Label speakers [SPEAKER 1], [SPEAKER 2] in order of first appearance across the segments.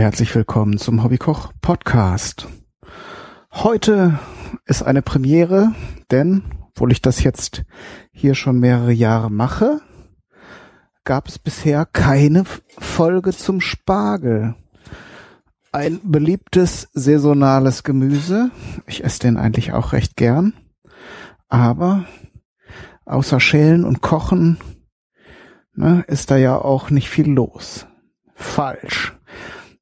[SPEAKER 1] Herzlich willkommen zum Hobbykoch Podcast. Heute ist eine Premiere, denn, obwohl ich das jetzt hier schon mehrere Jahre mache, gab es bisher keine Folge zum Spargel. Ein beliebtes saisonales Gemüse. Ich esse den eigentlich auch recht gern. Aber außer Schälen und Kochen ne, ist da ja auch nicht viel los. Falsch.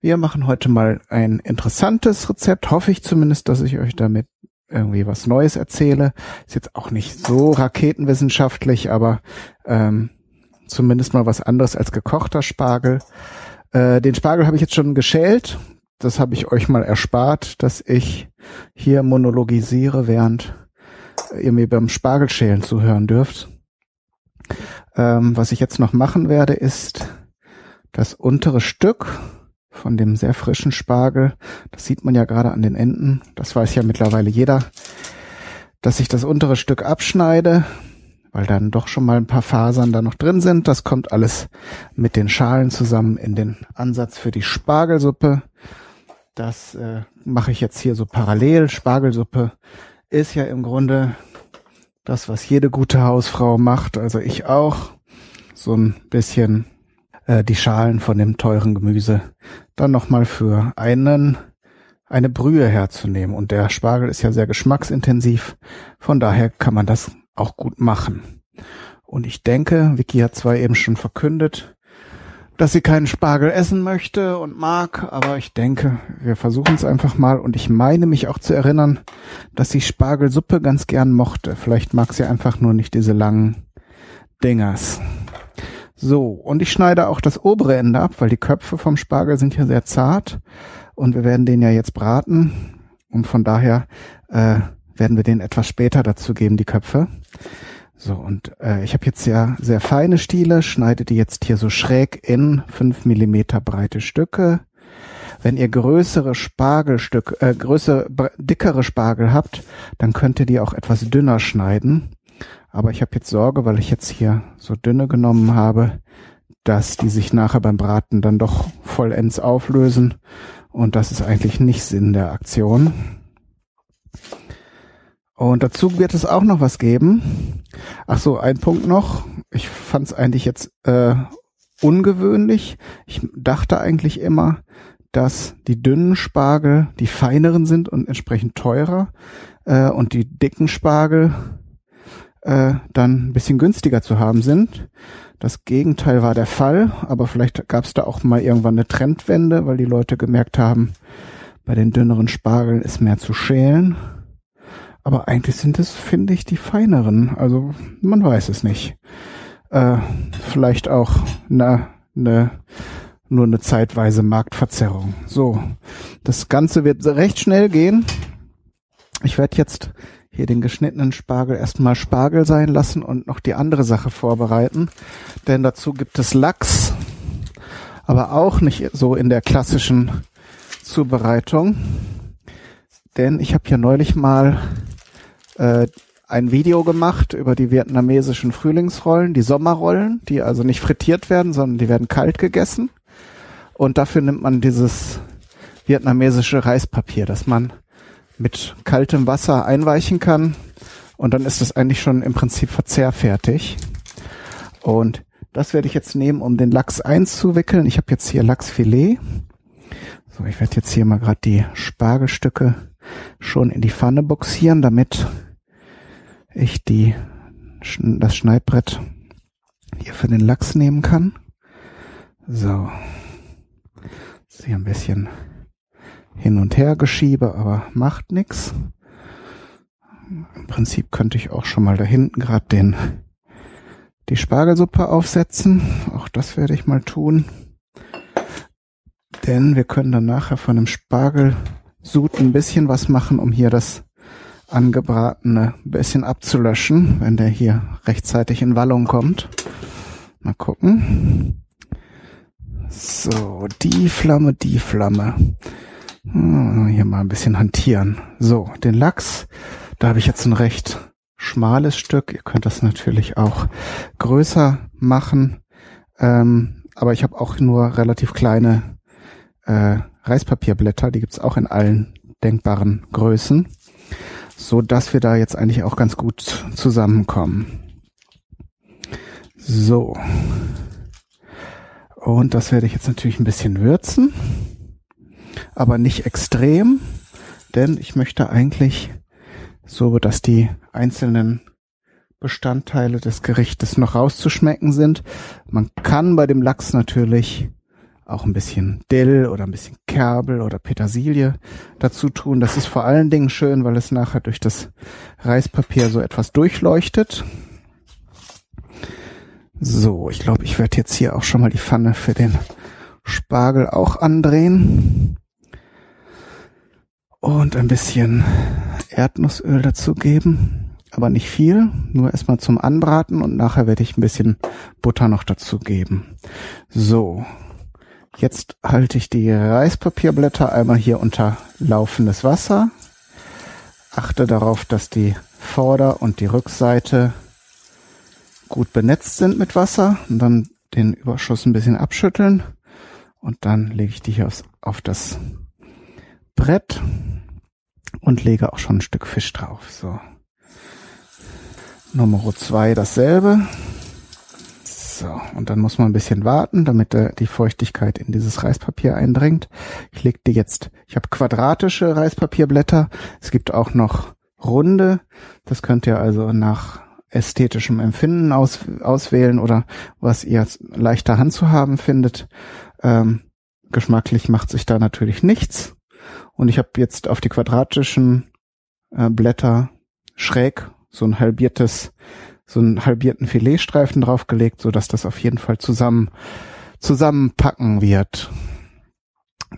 [SPEAKER 1] Wir machen heute mal ein interessantes Rezept. Hoffe ich zumindest, dass ich euch damit irgendwie was Neues erzähle. Ist jetzt auch nicht so raketenwissenschaftlich, aber ähm, zumindest mal was anderes als gekochter Spargel. Äh, den Spargel habe ich jetzt schon geschält. Das habe ich euch mal erspart, dass ich hier monologisiere, während ihr mir beim Spargelschälen zuhören dürft. Ähm, was ich jetzt noch machen werde, ist das untere Stück von dem sehr frischen Spargel, das sieht man ja gerade an den Enden, das weiß ja mittlerweile jeder, dass ich das untere Stück abschneide, weil dann doch schon mal ein paar Fasern da noch drin sind. Das kommt alles mit den Schalen zusammen in den Ansatz für die Spargelsuppe. Das äh, mache ich jetzt hier so parallel. Spargelsuppe ist ja im Grunde das, was jede gute Hausfrau macht, also ich auch. So ein bisschen äh, die Schalen von dem teuren Gemüse dann nochmal für einen eine Brühe herzunehmen. Und der Spargel ist ja sehr geschmacksintensiv. Von daher kann man das auch gut machen. Und ich denke, Vicky hat zwar eben schon verkündet, dass sie keinen Spargel essen möchte und mag, aber ich denke, wir versuchen es einfach mal und ich meine mich auch zu erinnern, dass sie Spargelsuppe ganz gern mochte. Vielleicht mag sie einfach nur nicht diese langen Dingers. So, und ich schneide auch das obere Ende ab, weil die Köpfe vom Spargel sind ja sehr zart und wir werden den ja jetzt braten und von daher äh, werden wir den etwas später dazu geben, die Köpfe. So, und äh, ich habe jetzt ja sehr feine Stiele, schneide die jetzt hier so schräg in fünf Millimeter breite Stücke. Wenn ihr größere Spargelstück, äh, größere, dickere Spargel habt, dann könnt ihr die auch etwas dünner schneiden. Aber ich habe jetzt Sorge, weil ich jetzt hier so dünne genommen habe, dass die sich nachher beim Braten dann doch vollends auflösen. Und das ist eigentlich nicht Sinn der Aktion. Und dazu wird es auch noch was geben. Ach so, ein Punkt noch. Ich fand es eigentlich jetzt äh, ungewöhnlich. Ich dachte eigentlich immer, dass die dünnen Spargel die feineren sind und entsprechend teurer äh, und die dicken Spargel äh, dann ein bisschen günstiger zu haben sind. Das Gegenteil war der Fall, aber vielleicht gab es da auch mal irgendwann eine Trendwende, weil die Leute gemerkt haben, bei den dünneren Spargeln ist mehr zu schälen. Aber eigentlich sind es, finde ich, die feineren. Also man weiß es nicht. Äh, vielleicht auch eine, eine, nur eine zeitweise Marktverzerrung. So, das Ganze wird recht schnell gehen. Ich werde jetzt hier den geschnittenen Spargel erstmal Spargel sein lassen und noch die andere Sache vorbereiten. Denn dazu gibt es Lachs, aber auch nicht so in der klassischen Zubereitung. Denn ich habe ja neulich mal äh, ein Video gemacht über die vietnamesischen Frühlingsrollen, die Sommerrollen, die also nicht frittiert werden, sondern die werden kalt gegessen. Und dafür nimmt man dieses vietnamesische Reispapier, das man mit kaltem Wasser einweichen kann. Und dann ist es eigentlich schon im Prinzip verzehrfertig. Und das werde ich jetzt nehmen, um den Lachs einzuwickeln. Ich habe jetzt hier Lachsfilet. So, ich werde jetzt hier mal gerade die Spargelstücke schon in die Pfanne boxieren, damit ich die, das Schneidbrett hier für den Lachs nehmen kann. So. ist hier ein bisschen hin und her geschiebe, aber macht nix. Im Prinzip könnte ich auch schon mal da hinten gerade den die Spargelsuppe aufsetzen. Auch das werde ich mal tun. Denn wir können dann nachher von dem Spargelsud ein bisschen was machen, um hier das angebratene bisschen abzulöschen, wenn der hier rechtzeitig in Wallung kommt. Mal gucken. So, die Flamme, die Flamme. Hm, hier mal ein bisschen hantieren. So, den Lachs, da habe ich jetzt ein recht schmales Stück. Ihr könnt das natürlich auch größer machen. Ähm, aber ich habe auch nur relativ kleine äh, Reispapierblätter, die gibt's auch in allen denkbaren Größen, so dass wir da jetzt eigentlich auch ganz gut zusammenkommen. So. Und das werde ich jetzt natürlich ein bisschen würzen, aber nicht extrem, denn ich möchte eigentlich so, dass die einzelnen Bestandteile des Gerichtes noch rauszuschmecken sind. Man kann bei dem Lachs natürlich auch ein bisschen Dill oder ein bisschen Kerbel oder Petersilie dazu tun. Das ist vor allen Dingen schön, weil es nachher durch das Reispapier so etwas durchleuchtet. So, ich glaube, ich werde jetzt hier auch schon mal die Pfanne für den Spargel auch andrehen. Und ein bisschen Erdnussöl dazugeben. Aber nicht viel, nur erstmal zum Anbraten und nachher werde ich ein bisschen Butter noch dazu geben. So, Jetzt halte ich die Reispapierblätter einmal hier unter laufendes Wasser. Achte darauf, dass die Vorder- und die Rückseite gut benetzt sind mit Wasser und dann den Überschuss ein bisschen abschütteln und dann lege ich die hier aufs, auf das Brett und lege auch schon ein Stück Fisch drauf. So. Nummer zwei dasselbe. So, und dann muss man ein bisschen warten, damit äh, die Feuchtigkeit in dieses Reispapier eindringt. Ich leg die jetzt, ich habe quadratische Reispapierblätter. Es gibt auch noch runde. Das könnt ihr also nach ästhetischem Empfinden aus, auswählen oder was ihr leichter Hand zu haben findet. Ähm, geschmacklich macht sich da natürlich nichts. Und ich habe jetzt auf die quadratischen äh, Blätter schräg so ein halbiertes so einen halbierten Filetstreifen draufgelegt, so dass das auf jeden Fall zusammen zusammenpacken wird.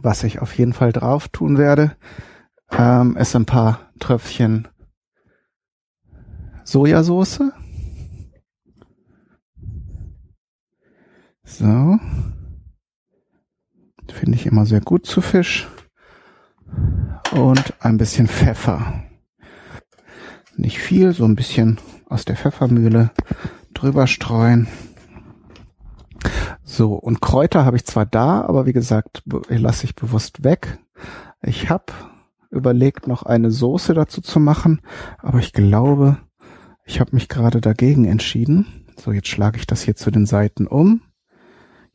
[SPEAKER 1] Was ich auf jeden Fall drauf tun werde, ähm, ist ein paar Tröpfchen Sojasauce. So. Finde ich immer sehr gut zu Fisch. Und ein bisschen Pfeffer. Nicht viel, so ein bisschen aus der Pfeffermühle drüber streuen. So, und Kräuter habe ich zwar da, aber wie gesagt, lasse ich bewusst weg. Ich habe überlegt, noch eine Soße dazu zu machen, aber ich glaube, ich habe mich gerade dagegen entschieden. So, jetzt schlage ich das hier zu den Seiten um.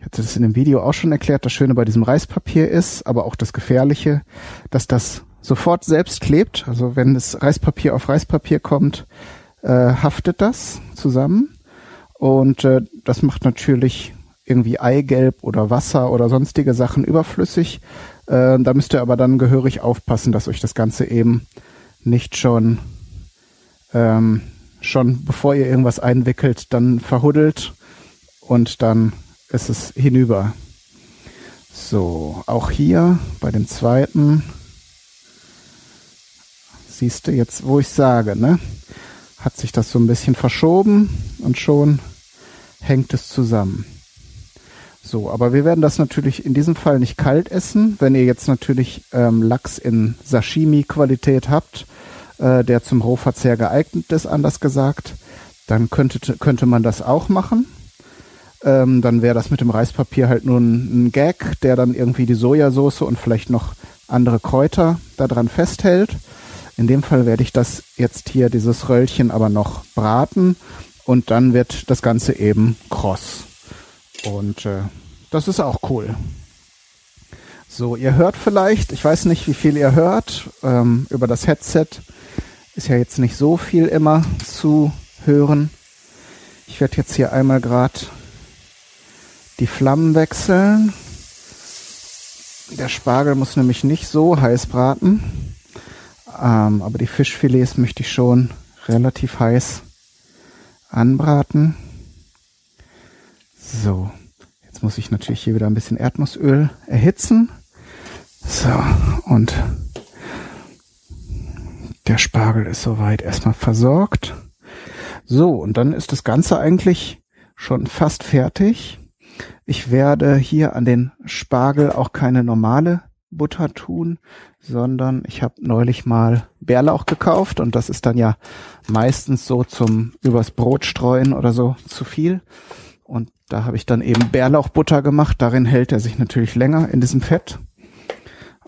[SPEAKER 1] Ich hatte das in dem Video auch schon erklärt. Das Schöne bei diesem Reispapier ist, aber auch das Gefährliche, dass das sofort selbst klebt. Also wenn das Reispapier auf Reispapier kommt, äh, haftet das zusammen. Und äh, das macht natürlich irgendwie Eigelb oder Wasser oder sonstige Sachen überflüssig. Äh, da müsst ihr aber dann gehörig aufpassen, dass euch das Ganze eben nicht schon, ähm, schon bevor ihr irgendwas einwickelt, dann verhuddelt und dann ist es hinüber. So, auch hier bei dem zweiten siehst du jetzt, wo ich sage, ne? Hat sich das so ein bisschen verschoben und schon hängt es zusammen. So, aber wir werden das natürlich in diesem Fall nicht kalt essen. Wenn ihr jetzt natürlich ähm, Lachs in Sashimi-Qualität habt, äh, der zum Rohverzehr geeignet ist, anders gesagt, dann könnte, könnte man das auch machen. Ähm, dann wäre das mit dem Reispapier halt nur ein, ein Gag, der dann irgendwie die Sojasauce und vielleicht noch andere Kräuter daran festhält. In dem Fall werde ich das jetzt hier, dieses Röllchen, aber noch braten und dann wird das Ganze eben kross. Und äh, das ist auch cool. So, ihr hört vielleicht, ich weiß nicht, wie viel ihr hört, ähm, über das Headset ist ja jetzt nicht so viel immer zu hören. Ich werde jetzt hier einmal gerade die Flammen wechseln. Der Spargel muss nämlich nicht so heiß braten. Ähm, aber die Fischfilets möchte ich schon relativ heiß anbraten. So, jetzt muss ich natürlich hier wieder ein bisschen Erdnussöl erhitzen. So, und der Spargel ist soweit erstmal versorgt. So, und dann ist das Ganze eigentlich schon fast fertig. Ich werde hier an den Spargel auch keine normale Butter tun, sondern ich habe neulich mal Bärlauch gekauft und das ist dann ja meistens so zum übers Brot streuen oder so zu viel. Und da habe ich dann eben Bärlauchbutter gemacht. Darin hält er sich natürlich länger in diesem Fett.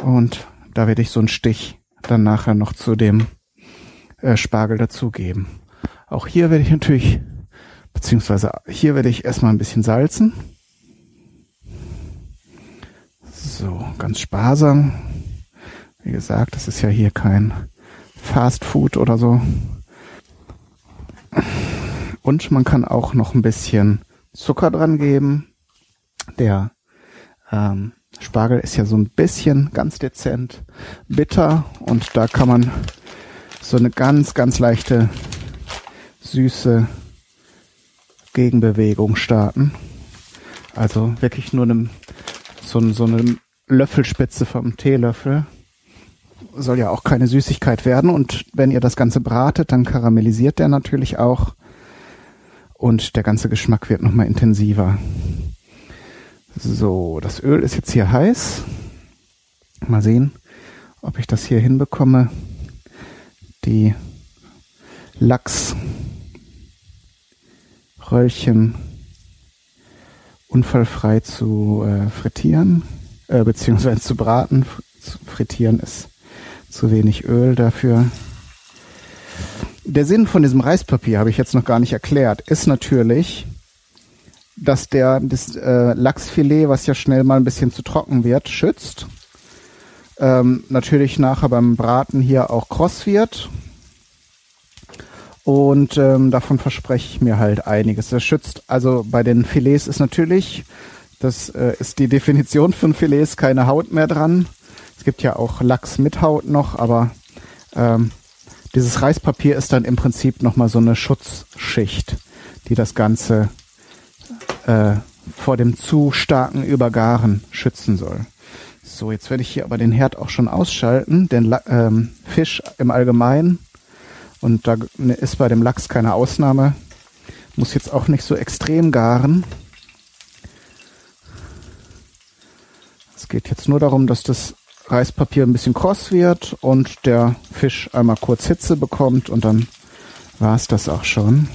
[SPEAKER 1] Und da werde ich so einen Stich dann nachher noch zu dem äh, Spargel dazugeben. Auch hier werde ich natürlich, beziehungsweise hier werde ich erstmal ein bisschen salzen. So, ganz sparsam. Wie gesagt, das ist ja hier kein Fast Food oder so. Und man kann auch noch ein bisschen Zucker dran geben. Der ähm, Spargel ist ja so ein bisschen ganz dezent bitter und da kann man so eine ganz, ganz leichte, süße Gegenbewegung starten. Also wirklich nur einem, so, so eine Löffelspitze vom Teelöffel. Soll ja auch keine Süßigkeit werden und wenn ihr das Ganze bratet, dann karamellisiert der natürlich auch und der ganze Geschmack wird nochmal intensiver. So, das Öl ist jetzt hier heiß. Mal sehen, ob ich das hier hinbekomme. Die Lachsröllchen unfallfrei zu äh, frittieren, äh, beziehungsweise zu braten. Frittieren ist zu wenig Öl dafür. Der Sinn von diesem Reispapier habe ich jetzt noch gar nicht erklärt, ist natürlich, dass der das äh, Lachsfilet, was ja schnell mal ein bisschen zu trocken wird, schützt. Ähm, natürlich nachher beim Braten hier auch kross wird. Und ähm, davon verspreche ich mir halt einiges. Das schützt, also bei den Filets ist natürlich, das äh, ist die Definition von Filets, keine Haut mehr dran. Es gibt ja auch Lachs mit Haut noch, aber ähm, dieses Reispapier ist dann im Prinzip nochmal so eine Schutzschicht, die das Ganze äh, vor dem zu starken Übergaren schützen soll. So, jetzt werde ich hier aber den Herd auch schon ausschalten, denn ähm, Fisch im Allgemeinen und da ist bei dem Lachs keine Ausnahme, muss jetzt auch nicht so extrem garen. Es geht jetzt nur darum, dass das Reispapier ein bisschen kross wird und der Fisch einmal kurz Hitze bekommt und dann war es das auch schon.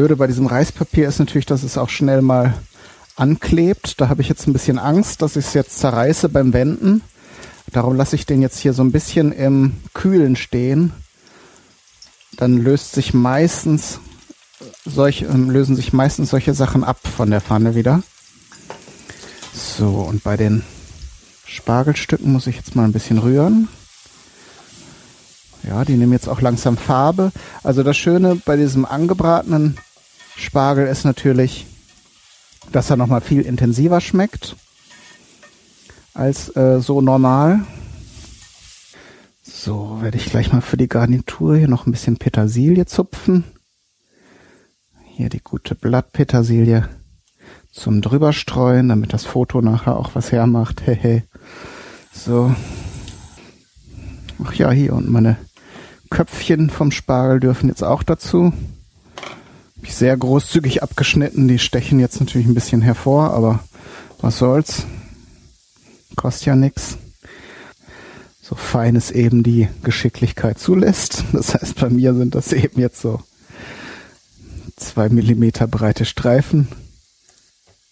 [SPEAKER 1] Blöde bei diesem Reispapier ist natürlich, dass es auch schnell mal anklebt. Da habe ich jetzt ein bisschen Angst, dass ich es jetzt zerreiße beim Wenden. Darum lasse ich den jetzt hier so ein bisschen im Kühlen stehen. Dann löst sich meistens solche, ähm, lösen sich meistens solche Sachen ab von der Pfanne wieder. So, und bei den Spargelstücken muss ich jetzt mal ein bisschen rühren. Ja, die nehmen jetzt auch langsam Farbe. Also das Schöne bei diesem angebratenen Spargel ist natürlich, dass er nochmal viel intensiver schmeckt als äh, so normal. So, werde ich gleich mal für die Garnitur hier noch ein bisschen Petersilie zupfen. Hier die gute Blattpetersilie zum drüberstreuen, damit das Foto nachher auch was hermacht. Hehe. so. Ach ja, hier und meine Köpfchen vom Spargel dürfen jetzt auch dazu. Ich sehr großzügig abgeschnitten. Die stechen jetzt natürlich ein bisschen hervor, aber was soll's. Kostet ja nix. So fein es eben die Geschicklichkeit zulässt. Das heißt, bei mir sind das eben jetzt so zwei Millimeter breite Streifen.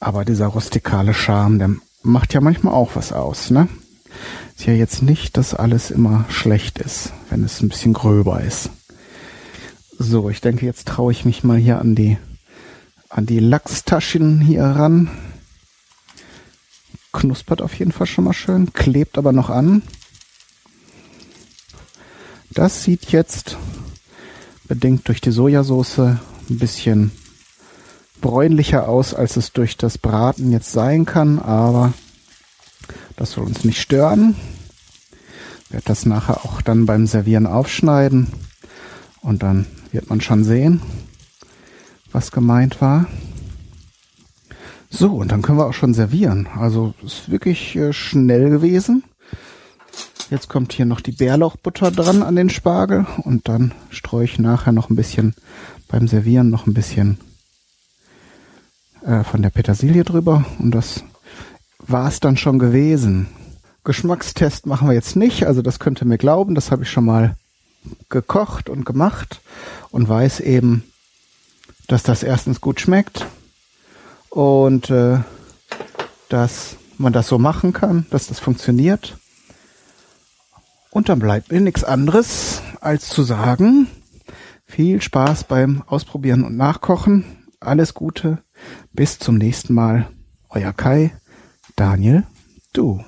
[SPEAKER 1] Aber dieser rustikale Charme, der macht ja manchmal auch was aus, ne? Ist ja jetzt nicht, dass alles immer schlecht ist, wenn es ein bisschen gröber ist. So, ich denke, jetzt traue ich mich mal hier an die, an die Lachstaschen hier ran. Knuspert auf jeden Fall schon mal schön, klebt aber noch an. Das sieht jetzt, bedingt durch die Sojasauce, ein bisschen bräunlicher aus, als es durch das Braten jetzt sein kann, aber das soll uns nicht stören. Ich werde das nachher auch dann beim Servieren aufschneiden und dann wird man schon sehen, was gemeint war. So, und dann können wir auch schon servieren. Also ist wirklich äh, schnell gewesen. Jetzt kommt hier noch die Bärlauchbutter dran an den Spargel und dann streue ich nachher noch ein bisschen beim Servieren noch ein bisschen äh, von der Petersilie drüber und das war es dann schon gewesen. Geschmackstest machen wir jetzt nicht, also das könnt ihr mir glauben, das habe ich schon mal gekocht und gemacht und weiß eben, dass das erstens gut schmeckt und äh, dass man das so machen kann, dass das funktioniert. Und dann bleibt mir nichts anderes, als zu sagen, viel Spaß beim Ausprobieren und Nachkochen. Alles Gute. Bis zum nächsten Mal. Euer Kai, Daniel, du.